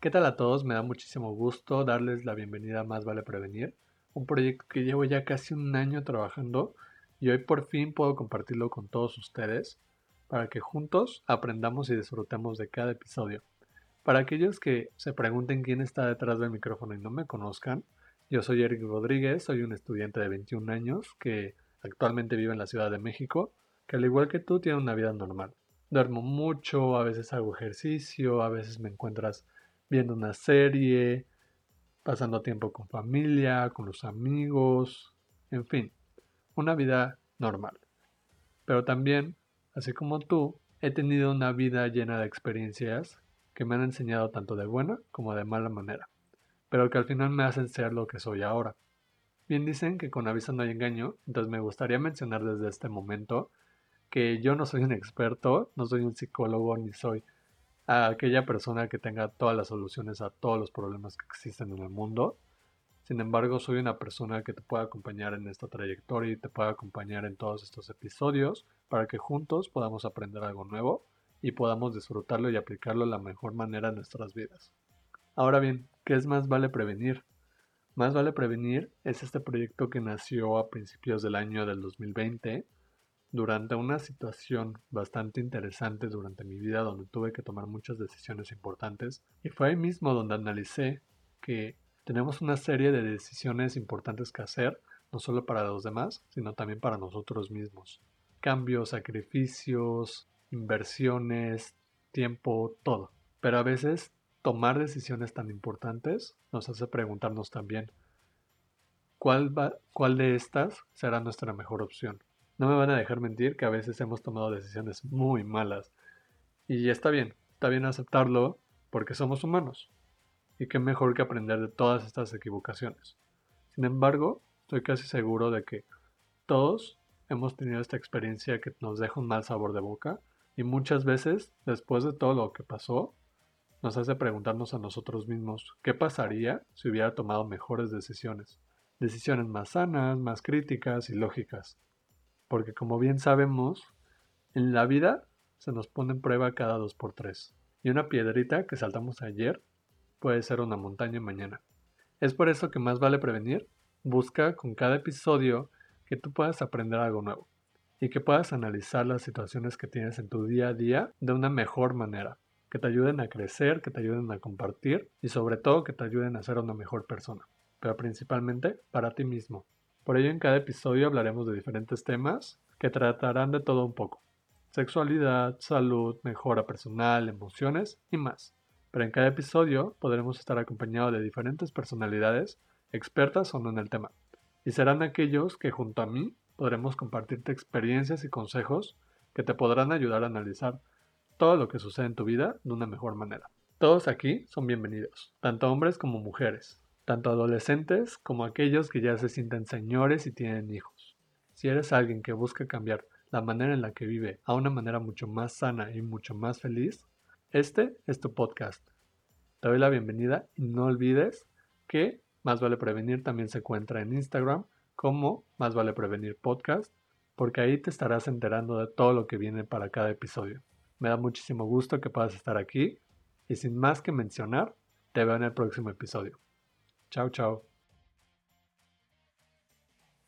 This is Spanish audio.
¿Qué tal a todos? Me da muchísimo gusto darles la bienvenida a Más Vale Prevenir, un proyecto que llevo ya casi un año trabajando y hoy por fin puedo compartirlo con todos ustedes para que juntos aprendamos y disfrutemos de cada episodio. Para aquellos que se pregunten quién está detrás del micrófono y no me conozcan, yo soy Eric Rodríguez, soy un estudiante de 21 años que actualmente vive en la Ciudad de México, que al igual que tú tiene una vida normal. Duermo mucho, a veces hago ejercicio, a veces me encuentras viendo una serie, pasando tiempo con familia, con los amigos, en fin, una vida normal. Pero también, así como tú, he tenido una vida llena de experiencias que me han enseñado tanto de buena como de mala manera, pero que al final me hacen ser lo que soy ahora. Bien dicen que con aviso no hay engaño, entonces me gustaría mencionar desde este momento que yo no soy un experto, no soy un psicólogo ni soy a aquella persona que tenga todas las soluciones a todos los problemas que existen en el mundo. Sin embargo, soy una persona que te puede acompañar en esta trayectoria y te puede acompañar en todos estos episodios para que juntos podamos aprender algo nuevo y podamos disfrutarlo y aplicarlo de la mejor manera en nuestras vidas. Ahora bien, ¿qué es más vale prevenir? Más vale prevenir es este proyecto que nació a principios del año del 2020 durante una situación bastante interesante durante mi vida donde tuve que tomar muchas decisiones importantes y fue ahí mismo donde analicé que tenemos una serie de decisiones importantes que hacer, no solo para los demás, sino también para nosotros mismos. Cambios, sacrificios, inversiones, tiempo, todo. Pero a veces tomar decisiones tan importantes nos hace preguntarnos también, ¿cuál, va, cuál de estas será nuestra mejor opción? No me van a dejar mentir que a veces hemos tomado decisiones muy malas. Y está bien, está bien aceptarlo porque somos humanos. Y qué mejor que aprender de todas estas equivocaciones. Sin embargo, estoy casi seguro de que todos hemos tenido esta experiencia que nos deja un mal sabor de boca y muchas veces, después de todo lo que pasó, nos hace preguntarnos a nosotros mismos qué pasaría si hubiera tomado mejores decisiones. Decisiones más sanas, más críticas y lógicas porque como bien sabemos, en la vida se nos pone en prueba cada dos por tres. Y una piedrita que saltamos ayer puede ser una montaña mañana. Es por eso que más vale prevenir. Busca con cada episodio que tú puedas aprender algo nuevo y que puedas analizar las situaciones que tienes en tu día a día de una mejor manera, que te ayuden a crecer, que te ayuden a compartir y sobre todo que te ayuden a ser una mejor persona, pero principalmente para ti mismo, por ello en cada episodio hablaremos de diferentes temas que tratarán de todo un poco. Sexualidad, salud, mejora personal, emociones y más. Pero en cada episodio podremos estar acompañados de diferentes personalidades, expertas o no en el tema. Y serán aquellos que junto a mí podremos compartirte experiencias y consejos que te podrán ayudar a analizar todo lo que sucede en tu vida de una mejor manera. Todos aquí son bienvenidos, tanto hombres como mujeres, tanto adolescentes como aquellos que ya se sienten señores y tienen hijos. Si eres alguien que busca cambiar la manera en la que vive a una manera mucho más sana y mucho más feliz, este es tu podcast. Te doy la bienvenida y no olvides que Más vale prevenir también se encuentra en Instagram como Más vale prevenir podcast, porque ahí te estarás enterando de todo lo que viene para cada episodio. Me da muchísimo gusto que puedas estar aquí y sin más que mencionar, te veo en el próximo episodio. Ciao, ciao.